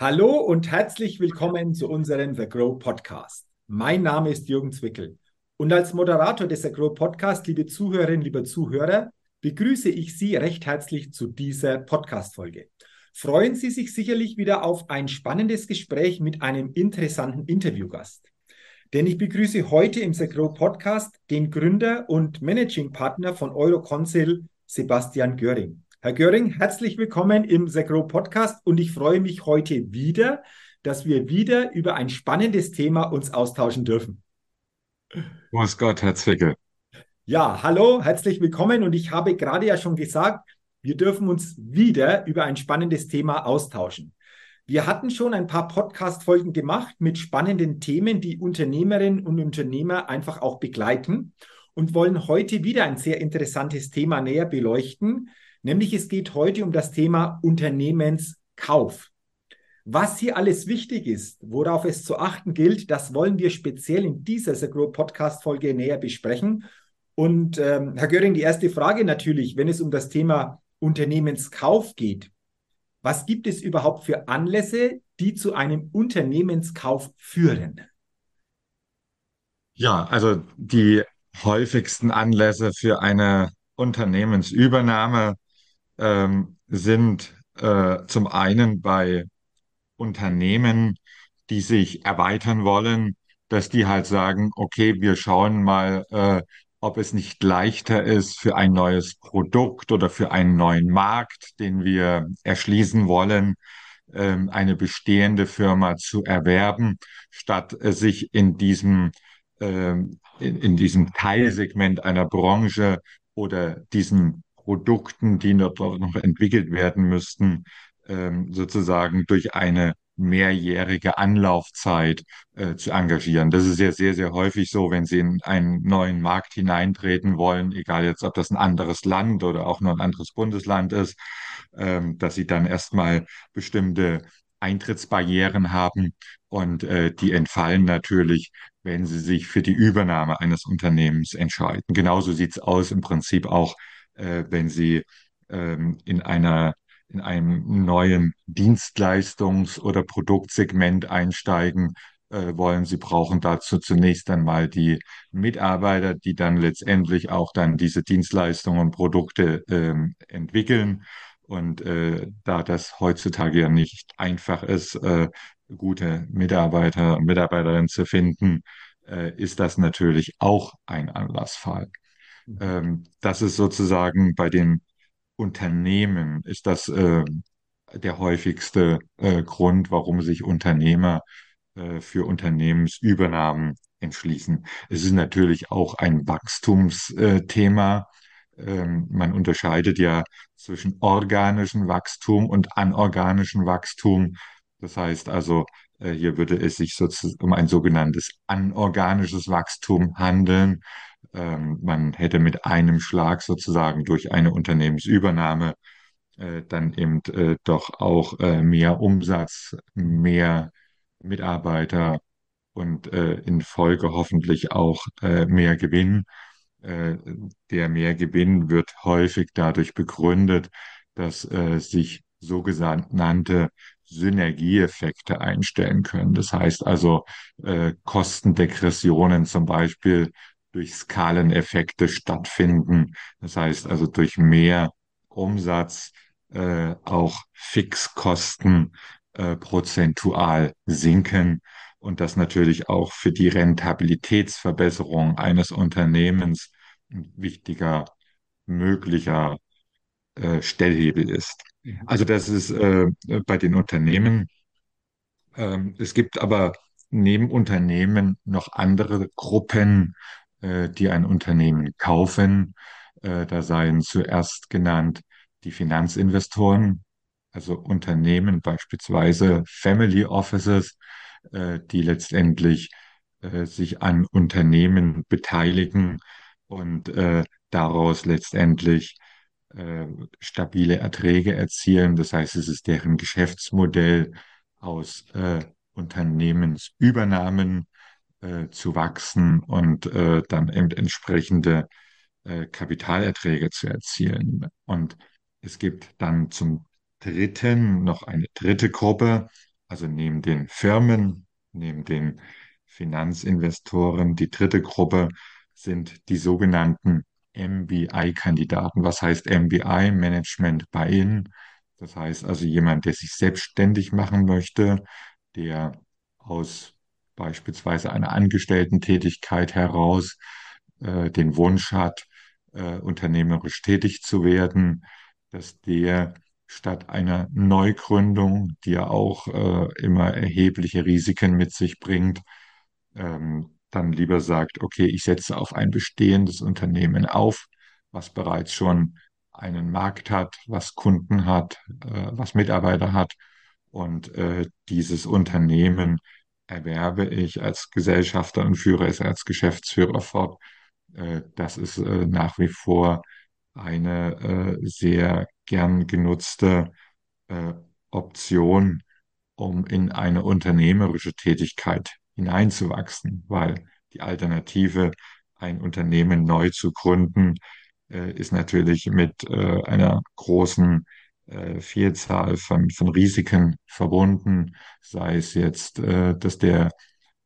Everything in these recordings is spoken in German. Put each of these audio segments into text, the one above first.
Hallo und herzlich willkommen zu unserem The Grow Podcast. Mein Name ist Jürgen Zwickel und als Moderator des The Grow Podcast, liebe Zuhörerinnen, liebe Zuhörer, begrüße ich Sie recht herzlich zu dieser Podcast-Folge. Freuen Sie sich sicherlich wieder auf ein spannendes Gespräch mit einem interessanten Interviewgast. Denn ich begrüße heute im The Grow Podcast den Gründer und Managing Partner von Euroconsil, Sebastian Göring. Herr Göring, herzlich willkommen im Segro Podcast und ich freue mich heute wieder, dass wir wieder über ein spannendes Thema uns austauschen dürfen. Grüß Gott, Herr Zwickel. Ja, hallo, herzlich willkommen und ich habe gerade ja schon gesagt, wir dürfen uns wieder über ein spannendes Thema austauschen. Wir hatten schon ein paar Podcast-Folgen gemacht mit spannenden Themen, die Unternehmerinnen und Unternehmer einfach auch begleiten und wollen heute wieder ein sehr interessantes Thema näher beleuchten, Nämlich es geht heute um das Thema Unternehmenskauf. Was hier alles wichtig ist, worauf es zu achten gilt, das wollen wir speziell in dieser The Grow Podcast Folge näher besprechen. Und ähm, Herr Göring, die erste Frage natürlich, wenn es um das Thema Unternehmenskauf geht. Was gibt es überhaupt für Anlässe, die zu einem Unternehmenskauf führen? Ja, also die häufigsten Anlässe für eine Unternehmensübernahme ähm, sind äh, zum einen bei Unternehmen, die sich erweitern wollen, dass die halt sagen, okay, wir schauen mal, äh, ob es nicht leichter ist für ein neues Produkt oder für einen neuen Markt, den wir erschließen wollen, ähm, eine bestehende Firma zu erwerben, statt äh, sich in diesem, ähm, in, in diesem Teilsegment einer Branche oder diesen Produkten, die dort noch entwickelt werden müssten, ähm, sozusagen durch eine mehrjährige Anlaufzeit äh, zu engagieren. Das ist ja sehr, sehr häufig so, wenn Sie in einen neuen Markt hineintreten wollen, egal jetzt, ob das ein anderes Land oder auch nur ein anderes Bundesland ist, ähm, dass Sie dann erstmal bestimmte Eintrittsbarrieren haben und äh, die entfallen natürlich, wenn Sie sich für die Übernahme eines Unternehmens entscheiden. Genauso sieht es aus im Prinzip auch, äh, wenn Sie ähm, in einer in einem neuen Dienstleistungs- oder Produktsegment einsteigen äh, wollen. Sie brauchen dazu zunächst einmal die Mitarbeiter, die dann letztendlich auch dann diese Dienstleistungen und Produkte ähm, entwickeln. Und äh, da das heutzutage ja nicht einfach ist, äh, gute Mitarbeiter und Mitarbeiterinnen zu finden, äh, ist das natürlich auch ein Anlassfall. Mhm. Ähm, das ist sozusagen bei den Unternehmen ist das äh, der häufigste äh, Grund, warum sich Unternehmer äh, für Unternehmensübernahmen entschließen. Es ist natürlich auch ein Wachstumsthema. Ähm, man unterscheidet ja zwischen organischem Wachstum und anorganischem Wachstum. Das heißt also, äh, hier würde es sich sozusagen um ein sogenanntes anorganisches Wachstum handeln. Ähm, man hätte mit einem Schlag sozusagen durch eine Unternehmensübernahme äh, dann eben äh, doch auch äh, mehr Umsatz, mehr Mitarbeiter und äh, in Folge hoffentlich auch äh, mehr Gewinn. Äh, der Mehrgewinn wird häufig dadurch begründet, dass sich sogenannte Synergieeffekte einstellen können. Das heißt also Kostendegressionen zum Beispiel durch Skaleneffekte stattfinden. Das heißt also durch mehr Umsatz äh, auch Fixkosten äh, prozentual sinken und das natürlich auch für die Rentabilitätsverbesserung eines Unternehmens ein wichtiger möglicher äh, Stellhebel ist. Also das ist äh, bei den Unternehmen. Ähm, es gibt aber neben Unternehmen noch andere Gruppen, die ein Unternehmen kaufen. Äh, da seien zuerst genannt die Finanzinvestoren, also Unternehmen, beispielsweise Family Offices, äh, die letztendlich äh, sich an Unternehmen beteiligen und äh, daraus letztendlich äh, stabile Erträge erzielen. Das heißt, es ist deren Geschäftsmodell aus äh, Unternehmensübernahmen äh, zu wachsen und äh, dann eben entsprechende äh, Kapitalerträge zu erzielen. Und es gibt dann zum dritten noch eine dritte Gruppe Also neben den Firmen, neben den Finanzinvestoren, die dritte Gruppe sind die sogenannten MBI-Kandidaten. Was heißt MBI? Management Buy-in. Das heißt also jemand, der sich selbstständig machen möchte, der aus beispielsweise einer Angestellten-Tätigkeit heraus äh, den Wunsch hat, äh, unternehmerisch tätig zu werden, dass der statt einer Neugründung, die ja auch äh, immer erhebliche Risiken mit sich bringt, ähm, dann lieber sagt, okay, ich setze auf ein bestehendes Unternehmen auf, was bereits schon einen Markt hat, was Kunden hat, äh, was Mitarbeiter hat. Und äh, dieses Unternehmen erwerbe ich als Gesellschafter und führe es als Geschäftsführer fort. Äh, das ist äh, nach wie vor eine äh, sehr gern genutzte Option, um in eine unternehmerische Tätigkeit hineinzuwachsen, weil die Alternative, ein Unternehmen neu zu gründen, ist natürlich mit einer großen äh, Vielzahl von, von Risiken verbunden, sei es jetzt, äh, dass der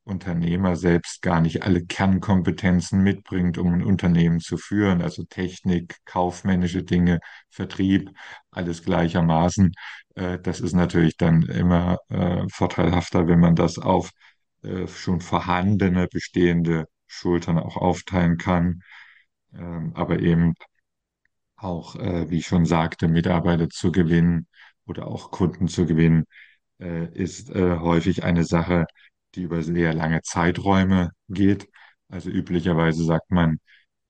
Unternehmer selbst gar nicht alle Kernkompetenzen mitbringt, um ein Unternehmen zu führen, also Technik, kaufmännische Dinge, Vertrieb, alles gleichermaßen. Äh, das ist natürlich dann immer äh, vorteilhafter, wenn man das auf äh, schon vorhandene, bestehende Schultern auch aufteilen kann. Ähm, aber eben auch, äh, wie ich schon sagte, Mitarbeiter zu gewinnen oder auch Kunden zu gewinnen, äh, ist äh, häufig eine Sache, die über sehr lange Zeiträume geht. Also üblicherweise sagt man,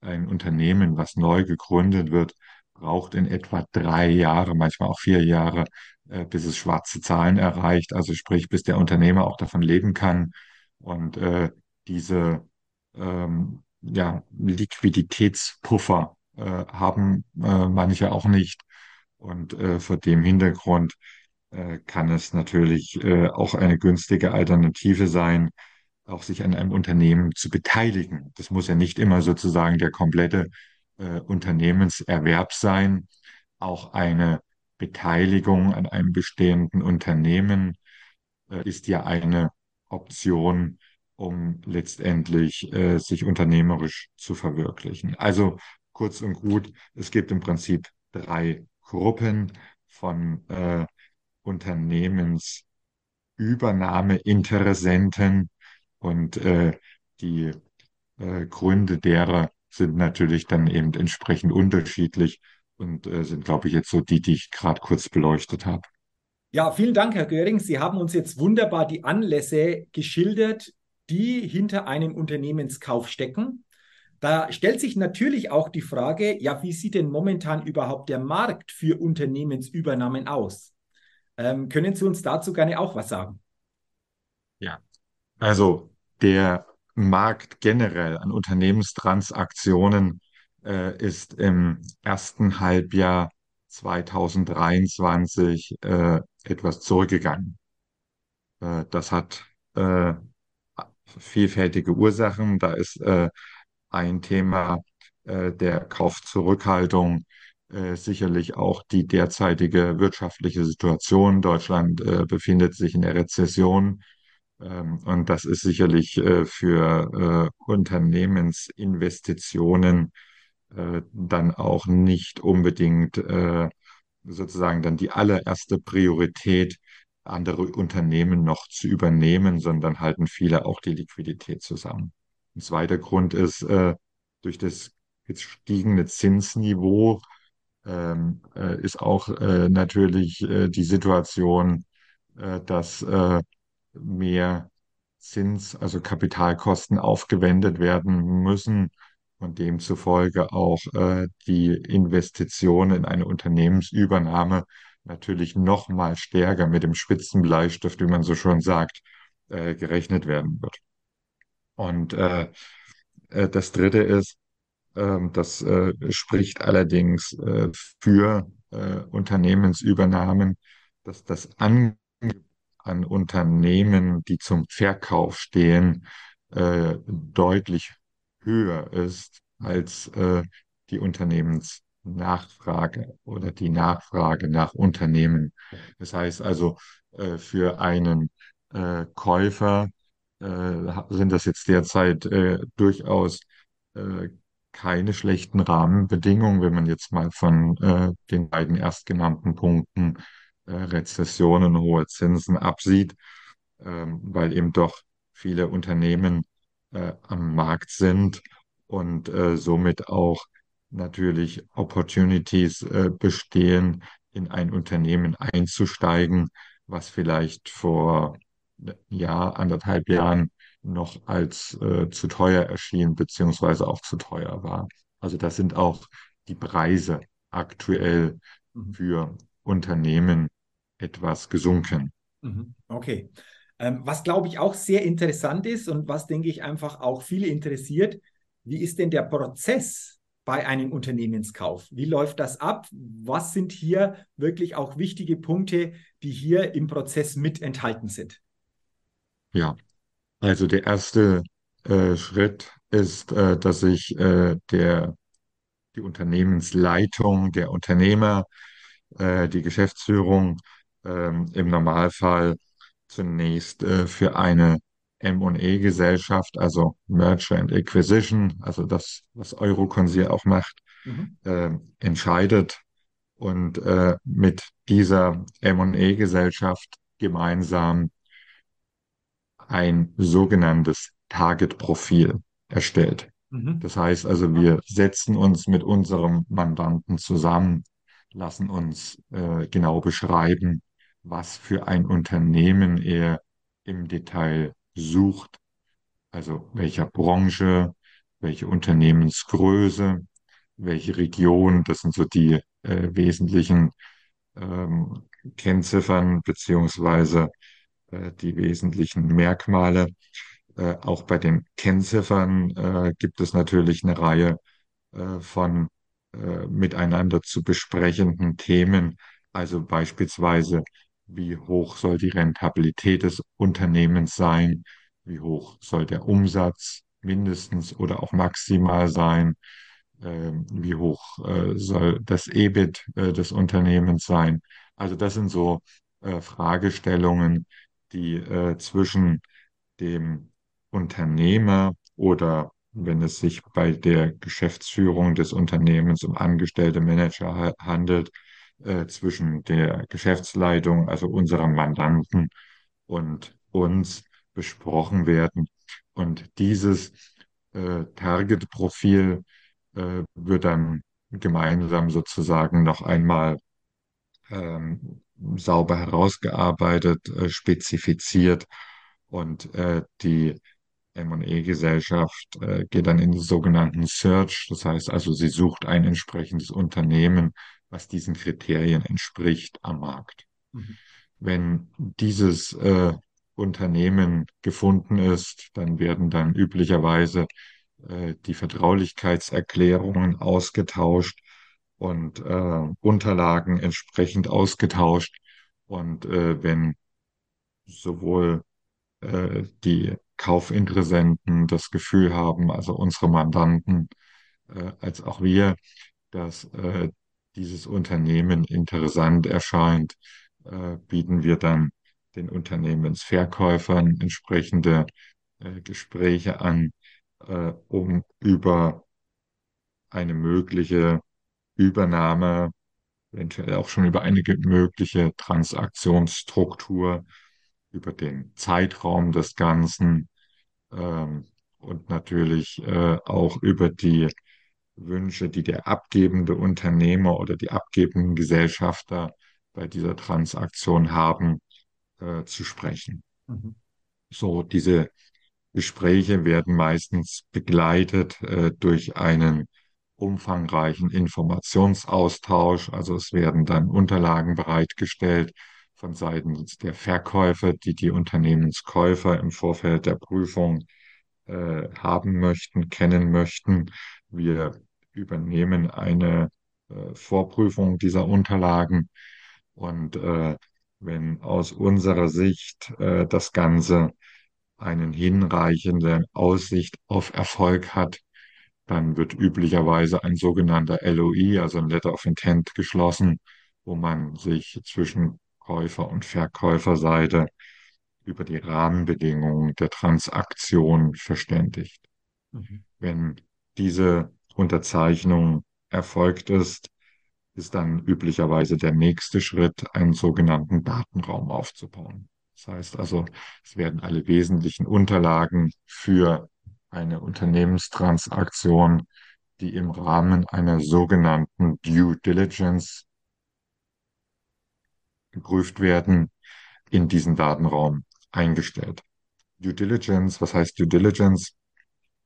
ein Unternehmen, was neu gegründet wird, braucht in etwa drei Jahre, manchmal auch vier Jahre, äh, bis es schwarze Zahlen erreicht. Also sprich, bis der Unternehmer auch davon leben kann. Und äh, diese ähm, ja, Liquiditätspuffer haben äh, manche auch nicht. Und äh, vor dem Hintergrund äh, kann es natürlich äh, auch eine günstige Alternative sein, auch sich an einem Unternehmen zu beteiligen. Das muss ja nicht immer sozusagen der komplette äh, Unternehmenserwerb sein. Auch eine Beteiligung an einem bestehenden Unternehmen äh, ist ja eine Option, um letztendlich äh, sich unternehmerisch zu verwirklichen. Also kurz und gut, es gibt im Prinzip drei Gruppen von äh, Unternehmensübernahmeinteressenten und äh, die äh, Gründe derer sind natürlich dann eben entsprechend unterschiedlich und äh, sind, glaube ich, jetzt so die, die ich gerade kurz beleuchtet habe. Ja, vielen Dank, Herr Göring. Sie haben uns jetzt wunderbar die Anlässe geschildert, die hinter einem Unternehmenskauf stecken. Da stellt sich natürlich auch die Frage, ja, wie sieht denn momentan überhaupt der Markt für Unternehmensübernahmen aus? Ähm, können Sie uns dazu gerne auch was sagen? Ja, also der Markt generell an Unternehmenstransaktionen äh, ist im ersten Halbjahr 2023 äh, etwas zurückgegangen. Äh, das hat äh, vielfältige Ursachen. Da ist äh, ein Thema äh, der Kaufzurückhaltung, äh, sicherlich auch die derzeitige wirtschaftliche Situation. Deutschland äh, befindet sich in der Rezession. Ähm, und das ist sicherlich äh, für äh, Unternehmensinvestitionen äh, dann auch nicht unbedingt sozusagen dann die allererste Priorität, andere Unternehmen noch zu übernehmen, sondern halten viele auch die Liquidität zusammen. Ein zweiter Grund ist, äh, durch das gestiegene Zinsniveau ähm, äh, ist auch äh, natürlich äh, die Situation, äh, dass äh, mehr Zins, also Kapitalkosten aufgewendet werden müssen und demzufolge auch äh, die Investition in eine Unternehmensübernahme natürlich noch mal stärker mit dem Spitzenbleistift, wie man so schon sagt, gerechnet werden wird. Und äh, äh, das Dritte ist, ähm, das äh, spricht allerdings äh, für äh, Unternehmensübernahmen, dass das Angebot an Unternehmen, die zum Verkauf stehen, äh, deutlich höher ist als äh, die Unternehmenszinszahl. Nachfrage oder die Nachfrage nach Unternehmen. Das heißt also, äh, für einen äh, Käufer äh, sind das jetzt derzeit äh, durchaus äh, keine schlechten Rahmenbedingungen, wenn man jetzt mal von äh, den beiden erstgenannten Punkten äh, Rezession und hohe Zinsen absieht, ähm, weil eben doch viele Unternehmen äh, am Markt sind und äh, somit auch natürlich Opportunities äh, bestehen, in ein Unternehmen einzusteigen, was vielleicht vor Jahr, anderthalb Jahren noch als äh, zu teuer erschien, beziehungsweise auch zu teuer war. Also das sind auch die Preise aktuell Mhm. für Unternehmen etwas gesunken. Mhm. Okay. Ähm, was glaube ich auch sehr interessant ist und was denke ich einfach auch viele interessiert, wie ist denn der Prozess bei einem Unternehmenskauf? Wie läuft das ab? Was sind hier wirklich auch wichtige Punkte, die hier im Prozess mit enthalten sind? Ja, also der erste äh, Schritt ist, äh, dass sich äh, der, die Unternehmensleitung, der Unternehmer, äh, die Geschäftsführung ähm, im Normalfall zunächst äh, für eine M&E-Gesellschaft, also Merger and Acquisition, also das, was Euroconsil auch macht, Mhm. äh, entscheidet und äh, mit dieser M&E-Gesellschaft gemeinsam ein sogenanntes Target-Profil erstellt. Mhm. Das heißt also, wir setzen uns mit unserem Mandanten zusammen, lassen uns äh, genau beschreiben, was für ein Unternehmen er im Detail sucht, also welcher Branche, welche Unternehmensgröße, welche Region, das sind so die äh, wesentlichen ähm, Kennziffern beziehungsweise die wesentlichen Merkmale. Äh, auch bei den Kennziffern äh, gibt es natürlich eine Reihe äh, von äh, miteinander zu besprechenden Themen. Also beispielsweise, wie hoch soll die Rentabilität des Unternehmens sein? Wie hoch soll der Umsatz mindestens oder auch maximal sein? Ähm, wie hoch äh, soll das EBIT äh, des Unternehmens sein? Also das sind so äh, Fragestellungen, die äh, zwischen dem Unternehmer oder wenn es sich bei der Geschäftsführung des Unternehmens um angestellte Manager ha handelt, äh, zwischen der Geschäftsleitung, also unserem Mandanten und uns besprochen werden. Und dieses äh, Target-Profil äh, wird dann gemeinsam sozusagen noch einmal ähm, sauber herausgearbeitet, äh, spezifiziert und äh, die M&E-Gesellschaft äh, geht dann in den sogenannten Search. Das heißt also, sie sucht ein entsprechendes Unternehmen, was diesen Kriterien entspricht am Markt. Mhm. Wenn dieses äh, Unternehmen gefunden ist, dann werden dann üblicherweise äh, die Vertraulichkeitserklärungen ausgetauscht und äh, Unterlagen entsprechend ausgetauscht. Und äh, wenn sowohl äh, die Kaufinteressenten das Gefühl haben, also unsere Mandanten, äh, als auch wir, dass äh, dieses Unternehmen interessant erscheint, äh, bieten wir dann den Unternehmensverkäufern entsprechende äh, Gespräche an, äh, um über eine mögliche Übernahme, eventuell auch schon über eine mögliche Transaktionsstruktur, über den Zeitraum des Ganzen ähm, und natürlich äh, auch über die Wünsche, die der abgebende Unternehmer oder die abgebenden Gesellschafter bei dieser Transaktion haben, äh, zu sprechen. Mhm. So, diese Gespräche werden meistens begleitet äh, durch einen umfangreichen Informationsaustausch. Also es werden dann Unterlagen bereitgestellt von Seiten der Verkäufer, die die Unternehmenskäufer im Vorfeld der Prüfung äh, haben möchten, kennen möchten. Wir übernehmen eine äh, Vorprüfung dieser Unterlagen und äh, wenn aus unserer Sicht äh, das Ganze einen hinreichenden Aussicht auf Erfolg hat, dann wird üblicherweise ein sogenannter LOI, also ein Letter of Intent, geschlossen, wo man sich zwischen Käufer- und Verkäuferseite über die Rahmenbedingungen der Transaktion verständigt. Mhm. Wenn diese Unterzeichnung erfolgt ist, ist dann üblicherweise der nächste Schritt, einen sogenannten Datenraum aufzubauen. Das heißt also, es werden alle wesentlichen Unterlagen für eine Unternehmenstransaktion, die im Rahmen einer sogenannten Due Diligence geprüft werden, in diesen Datenraum eingestellt. Due Diligence, was heißt Due Diligence?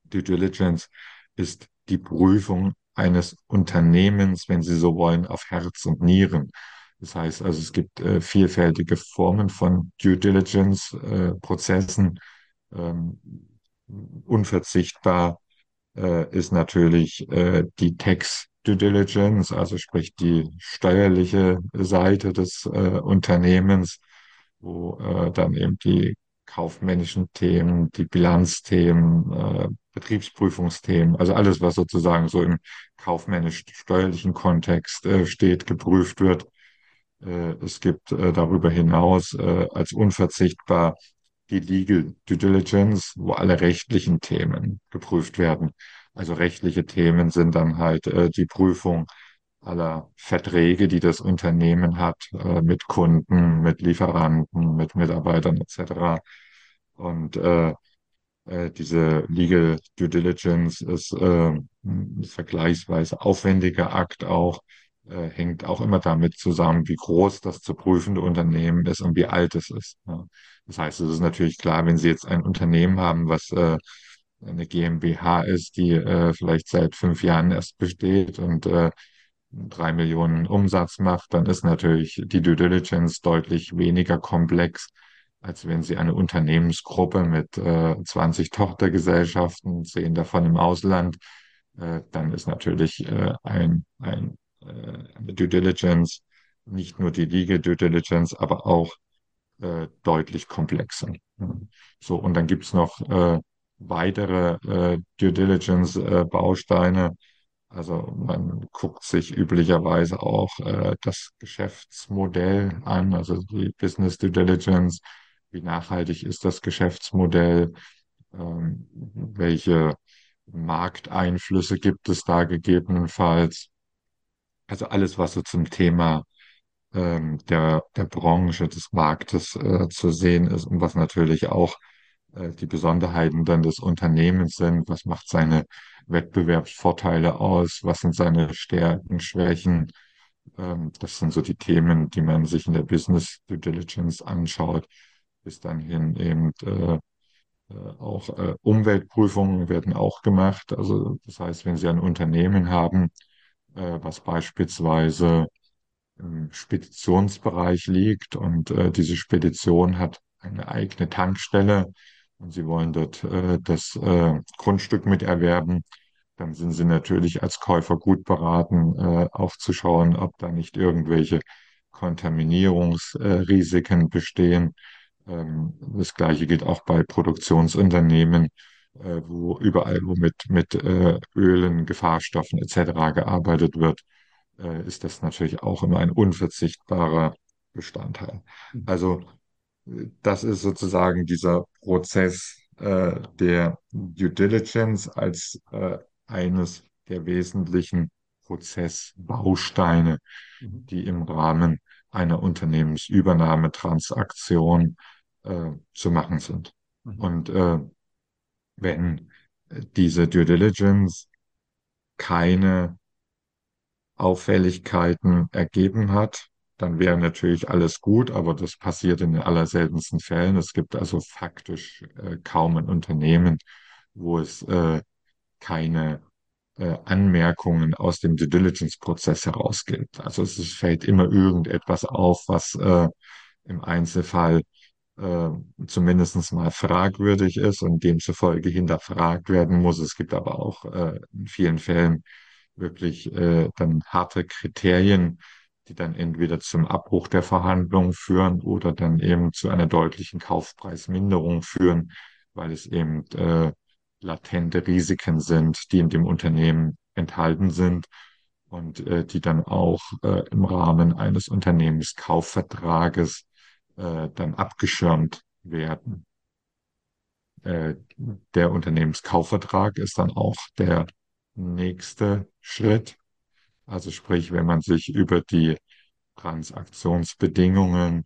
Due Diligence ist die Prüfung eines Unternehmens, wenn Sie so wollen, auf Herz und Nieren. Das heißt also, es gibt äh, vielfältige Formen von Due Diligence-Prozessen. Äh, ähm, unverzichtbar äh, ist natürlich äh, die Tax Due Diligence, also sprich die steuerliche Seite des äh, Unternehmens, wo äh, dann eben die kaufmännischen Themen, die Bilanzthemen, äh, Betriebsprüfungsthemen, also alles, was sozusagen so im kaufmännisch-steuerlichen Kontext äh, steht, geprüft wird. Äh, es gibt äh, darüber hinaus äh, als unverzichtbar die Legal Due Diligence, wo alle rechtlichen Themen geprüft werden. Also rechtliche Themen sind dann halt äh, die Prüfung aller Verträge, die das Unternehmen hat, äh, mit Kunden, mit Lieferanten, mit Mitarbeitern etc. Und äh, äh, diese Legal Due Diligence ist äh, ein vergleichsweise aufwendiger Akt auch, äh, hängt auch immer damit zusammen, wie groß das zu prüfende Unternehmen ist und wie alt es ist. Ja. Das heißt, es ist natürlich klar, wenn Sie jetzt ein Unternehmen haben, was äh, eine GmbH ist, die äh, vielleicht seit fünf Jahren erst besteht und äh, drei Millionen Umsatz macht, dann ist natürlich die Due Diligence deutlich weniger komplex, als wenn Sie eine Unternehmensgruppe mit äh, 20 Tochtergesellschaften, zehn davon im Ausland, äh, dann ist natürlich äh, ein, ein, eine Due Diligence, nicht nur die Legal Due Diligence, aber auch äh, deutlich komplexer. So, und dann gibt's noch äh, weitere äh, Due Diligence-Bausteine, also man guckt sich üblicherweise auch äh, das Geschäftsmodell an, also die Business Due Diligence. Wie nachhaltig ist das Geschäftsmodell? Ähm, welche Markteinflüsse gibt es da gegebenenfalls? Also alles, was so zum Thema ähm, der, der Branche, des Marktes äh, zu sehen ist und was natürlich auch äh, die Besonderheiten dann des Unternehmens sind. Was macht seine Wettbewerbsvorteile aus? Was sind seine Stärken, Schwächen? Ähm, das sind so die Themen, die man sich in der Business Due Diligence anschaut. Bis dann hin eben äh, äh, auch äh, Umweltprüfungen werden auch gemacht. Also das heißt, wenn Sie ein Unternehmen haben, äh, was beispielsweise im Speditionsbereich liegt. Und äh, diese Spedition hat eine eigene Tankstelle und Sie wollen dort äh, das äh, Grundstück miterwerben, dann sind Sie natürlich als Käufer gut beraten, äh, aufzuschauen, ob da nicht irgendwelche Kontaminierungsrisiken bestehen. Ähm, das Gleiche gilt auch bei Produktionsunternehmen, äh, wo überall, wo mit, mit äh, Ölen, Gefahrstoffen etc. gearbeitet wird, äh, ist das natürlich auch immer ein unverzichtbarer Bestandteil. Mhm. Also das ist sozusagen dieser Prozess äh, der Due Diligence als äh, eines der wesentlichen Prozessbausteine, mhm. die im Rahmen einer Unternehmensübernahmetransaktion äh, zu machen sind. Mhm. Und äh, wenn diese Due Diligence keine Auffälligkeiten ergeben hat, dann wäre natürlich alles gut, aber das passiert in den allerseltensten Fällen. Es gibt also faktisch äh, kaum ein Unternehmen, wo es äh, keine äh, Anmerkungen aus dem Due Diligence-Prozess heraus gibt. Also es, es, fällt immer irgendetwas auf, was äh, im Einzelfall äh, zumindest mal fragwürdig ist und demzufolge hinterfragt werden muss. Es gibt aber auch äh, in vielen Fällen wirklich äh, dann harte Kriterien, die dann entweder zum Abbruch der Verhandlungen führen oder dann eben zu einer deutlichen Kaufpreisminderung führen, weil es eben äh, latente Risiken sind, die in dem Unternehmen enthalten sind und äh, die dann auch äh, im Rahmen eines Unternehmenskaufvertrages äh, dann abgeschirmt werden. Äh, der Unternehmenskaufvertrag ist dann auch der nächste Schritt. Also sprich, wenn man sich über die Transaktionsbedingungen,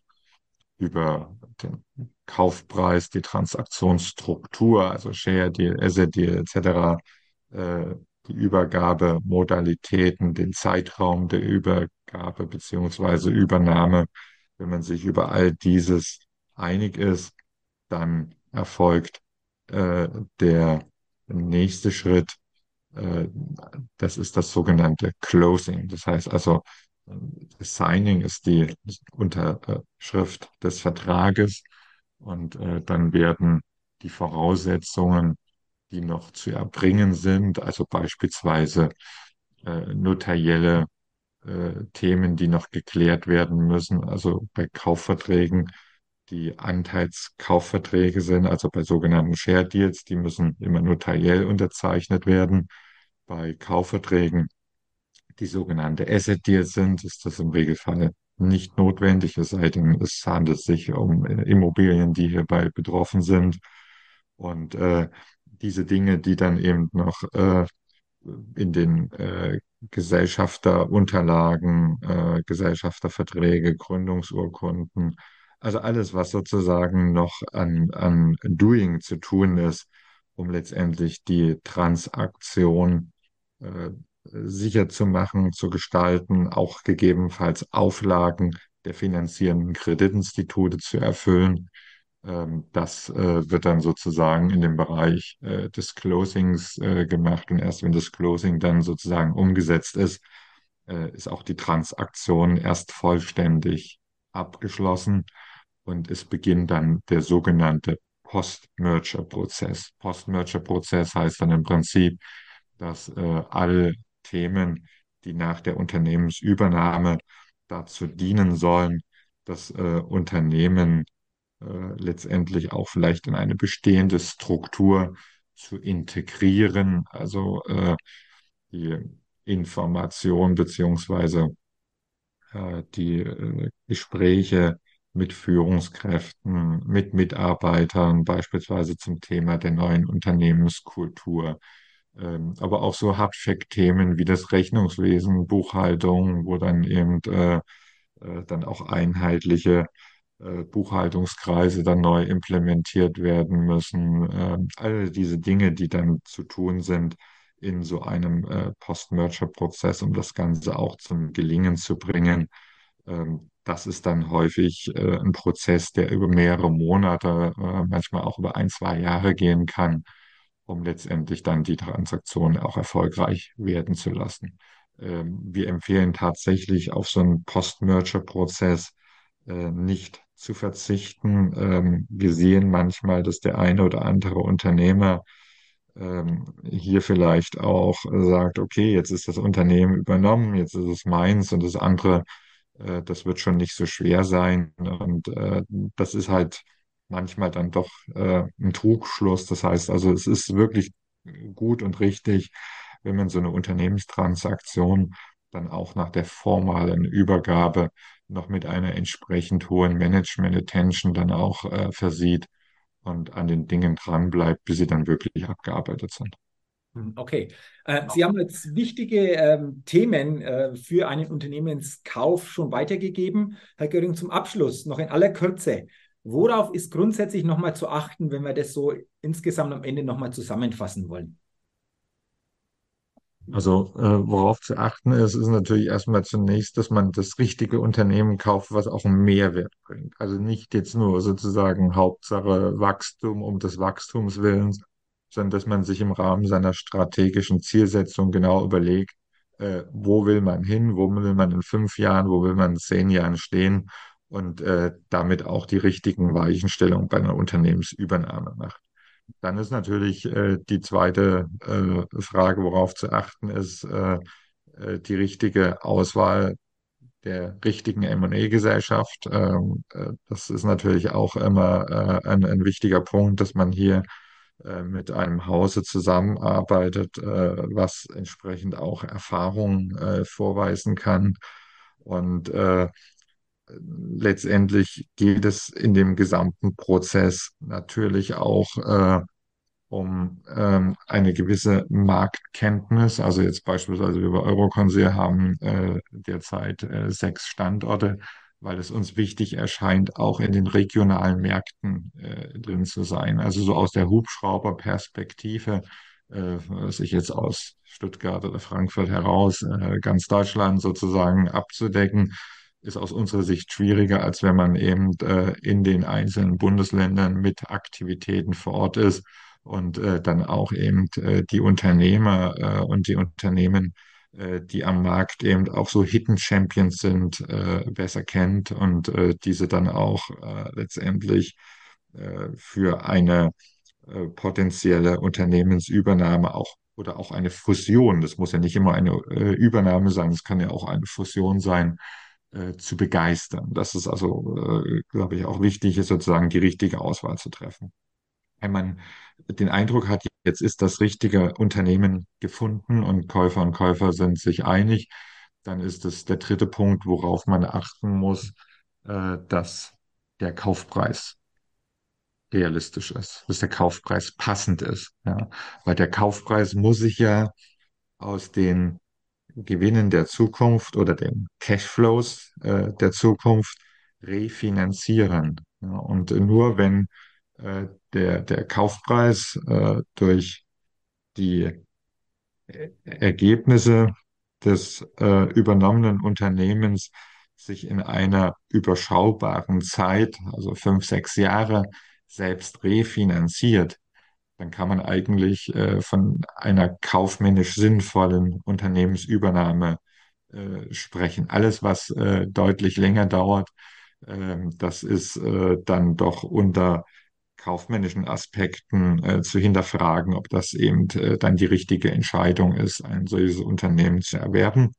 über den Kaufpreis, die Transaktionsstruktur, also Share Deal, Asset Deal etc., äh, die Übergabemodalitäten, den Zeitraum der Übergabe beziehungsweise Übernahme, wenn man sich über all dieses einig ist, dann erfolgt äh, der nächste Schritt, äh, das ist das sogenannte Closing. Das heißt also, Signing ist die Unterschrift des Vertrages und äh, dann werden die Voraussetzungen, die noch zu erbringen sind, also beispielsweise äh, notarielle äh, Themen, die noch geklärt werden müssen, also bei Kaufverträgen, die Anteilskaufverträge sind, also bei sogenannten Share Deals, die müssen immer notariell unterzeichnet werden. Bei Kaufverträgen, die sogenannte Asset Deals sind, ist das im Regelfall nicht notwendig, es sei denn, es handelt sich um äh, Immobilien, die hierbei betroffen sind. Und äh, diese Dinge, die dann eben noch äh, in den äh, Gesellschafterunterlagen, äh, Gesellschafterverträge, Gründungsurkunden, also alles, was sozusagen noch an, an Doing zu tun ist, um letztendlich die Transaktion äh, sicher zu machen, zu gestalten, auch gegebenenfalls Auflagen der finanzierenden Kreditinstitute zu erfüllen. Ähm, das äh, wird dann sozusagen in dem Bereich äh, des Closings äh, gemacht und erst wenn das Closing dann sozusagen umgesetzt ist, ist auch die Transaktion erst vollständig abgeschlossen und es beginnt dann der sogenannte Post-Merger-Prozess. Post-Merger-Prozess heißt dann im Prinzip, dass alle Themen, die nach der Unternehmensübernahme dazu dienen sollen, das äh, Unternehmen äh, letztendlich auch vielleicht in eine bestehende Struktur zu integrieren, also äh, die Information beziehungsweise äh, die äh, Gespräche mit Führungskräften, mit Mitarbeitern, beispielsweise zum Thema der neuen Unternehmenskultur, ähm, aber auch so Hardfact-Themen wie das Rechnungswesen, Buchhaltung, wo dann eben äh, äh, dann auch einheitliche Buchhaltungskreise dann neu implementiert werden müssen. Äh, all diese Dinge, die dann zu tun sind in so einem äh, Post-Merger-Prozess, um das Ganze auch zum Gelingen zu bringen. Ähm, das ist dann häufig äh, ein Prozess, der über mehrere Monate, äh, manchmal auch über ein, zwei Jahre gehen kann, um letztendlich dann die Transaktion auch erfolgreich werden zu lassen. Ähm, wir empfehlen tatsächlich auf so einen Post-Merger-Prozess äh, nicht zu verzichten. Ähm, wir sehen manchmal, dass der eine oder andere Unternehmer ähm, hier vielleicht auch sagt, okay, jetzt ist das Unternehmen übernommen, jetzt ist es meins und das andere, äh, das wird schon nicht so schwer sein. Und äh, das ist halt manchmal dann doch äh, ein Trugschluss. Das heißt also, es ist wirklich gut und richtig, wenn man so eine Unternehmenstransaktion dann auch nach der formalen Übergabe noch mit einer entsprechend hohen Management-Attention dann auch äh, versieht und an den Dingen dranbleibt, bis sie dann wirklich abgearbeitet sind. Hm, okay. Äh, Sie haben jetzt wichtige ähm, Themen äh, für einen Unternehmenskauf schon weitergegeben. Herr Göring, zum Abschluss noch in aller Kürze. Worauf ist grundsätzlich nochmal zu achten, wenn wir das so insgesamt am Ende nochmal zusammenfassen wollen? Also, äh, worauf zu achten ist, ist natürlich erstmal zunächst, dass man das richtige Unternehmen kauft, was auch einen Mehrwert bringt. Also nicht jetzt nur sozusagen Hauptsache Wachstum um des Wachstums willens, sondern dass man sich im Rahmen seiner strategischen Zielsetzung genau überlegt, äh, wo will man hin, wo will man in fünf Jahren, wo will man in zehn Jahren stehen und äh, damit auch die richtigen Weichenstellungen bei einer Unternehmensübernahme macht. Dann ist natürlich äh, die zweite äh, Frage, worauf zu achten ist, äh, äh die richtige Auswahl der richtigen M&A-Gesellschaft. Ähm, äh, das ist natürlich auch immer äh, ein, ein wichtiger Punkt, dass man hier mit einem Hause zusammenarbeitet, was entsprechend auch Erfahrung vorweisen kann. Und äh, letztendlich geht es in dem gesamten Prozess natürlich auch äh, um ähm, eine gewisse Marktkenntnis. Also jetzt beispielsweise wir bei Euroconsil haben äh, derzeit äh, sechs Standorte, weil es uns wichtig erscheint, auch in den regionalen Märkten äh, drin zu sein. Also so aus der Hubschrauberperspektive, äh, sich jetzt aus Stuttgart oder Frankfurt heraus äh, ganz Deutschland sozusagen abzudecken ist aus unserer Sicht schwieriger, als wenn man eben äh, in den einzelnen Bundesländern mit Aktivitäten vor Ort ist und äh, dann auch eben äh, die Unternehmer äh, und die Unternehmen, äh, die am Markt eben auch so Hidden Champions sind, äh, besser kennt und äh, diese dann auch äh, letztendlich äh, für eine äh, potenzielle Unternehmensübernahme auch oder auch eine Fusion, das muss ja nicht immer eine äh, Übernahme sein, es kann ja auch eine Fusion sein, äh, zu begeistern. Das ist also, äh, glaube ich, auch wichtig, ist sozusagen die richtige Auswahl zu treffen. Wenn man den Eindruck hat, jetzt ist das richtige Unternehmen gefunden und Käufer und Käufer sind sich einig, dann ist es der dritte Punkt, worauf man achten muss, äh, dass der Kaufpreis realistisch ist, dass der Kaufpreis passend ist. Ja. Weil der Kaufpreis muss sich ja aus den Gewinnen der Zukunft oder den Cashflows äh, der Zukunft refinanzieren. Ja, und nur wenn äh, der, der Kaufpreis äh, durch die Ergebnisse des äh, übernommenen Unternehmens sich in einer überschaubaren Zeit, also fünf, sechs Jahre, selbst refinanziert, dann kann man eigentlich äh, von einer kaufmännisch sinnvollen Unternehmensübernahme äh, sprechen. Alles, was äh, deutlich länger dauert, ähm, das ist äh, dann doch unter kaufmännischen Aspekten äh, zu hinterfragen, ob das eben äh, dann die richtige Entscheidung ist, ein solches Unternehmen zu erwerben.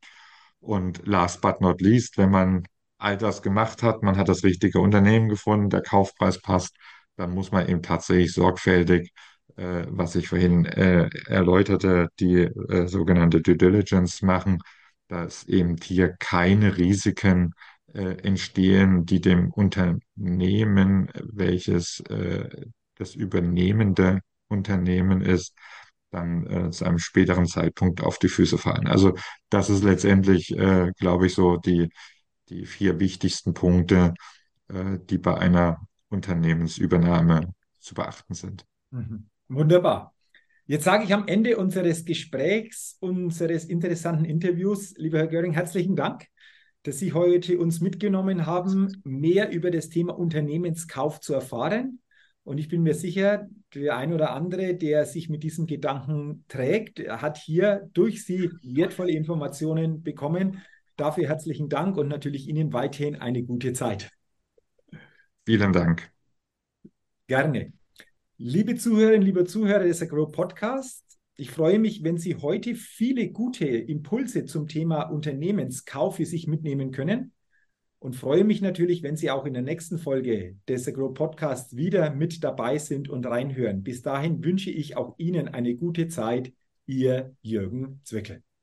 Und last but not least, wenn man all das gemacht hat, man hat das richtige Unternehmen gefunden, der Kaufpreis passt, dann muss man eben tatsächlich sorgfältig, äh, was ich vorhin äh, erläuterte, die äh, sogenannte Due Diligence machen, dass eben hier keine Risiken äh, entstehen, die dem Unternehmen, welches äh, das übernehmende Unternehmen ist, dann äh, zu einem späteren Zeitpunkt auf die Füße fallen. Also das ist letztendlich, glaube ich, so die, die vier wichtigsten Punkte, die bei einer Unternehmensübernahme zu beachten sind. Mhm. Wunderbar. Jetzt sage ich am Ende unseres Gesprächs, unseres interessanten Interviews, lieber Herr Göring, herzlichen Dank, dass Sie heute uns mitgenommen haben, mehr über das Thema Unternehmenskauf zu erfahren. Und ich bin mir sicher, der ein oder andere, der sich mit diesem Gedanken trägt, hat hier durch Sie wertvolle Informationen bekommen. Dafür herzlichen Dank und natürlich Ihnen weiterhin eine gute Zeit. Vielen Dank. Gerne. Liebe Zuhörerinnen, liebe Zuhörer des Agro Podcasts, ich freue mich, wenn Sie heute viele gute Impulse zum Thema Unternehmenskauf für sich mitnehmen können und freue mich natürlich, wenn Sie auch in der nächsten Folge des Agro Podcasts wieder mit dabei sind und reinhören. Bis dahin wünsche ich auch Ihnen eine gute Zeit. Ihr Jürgen Zwickel.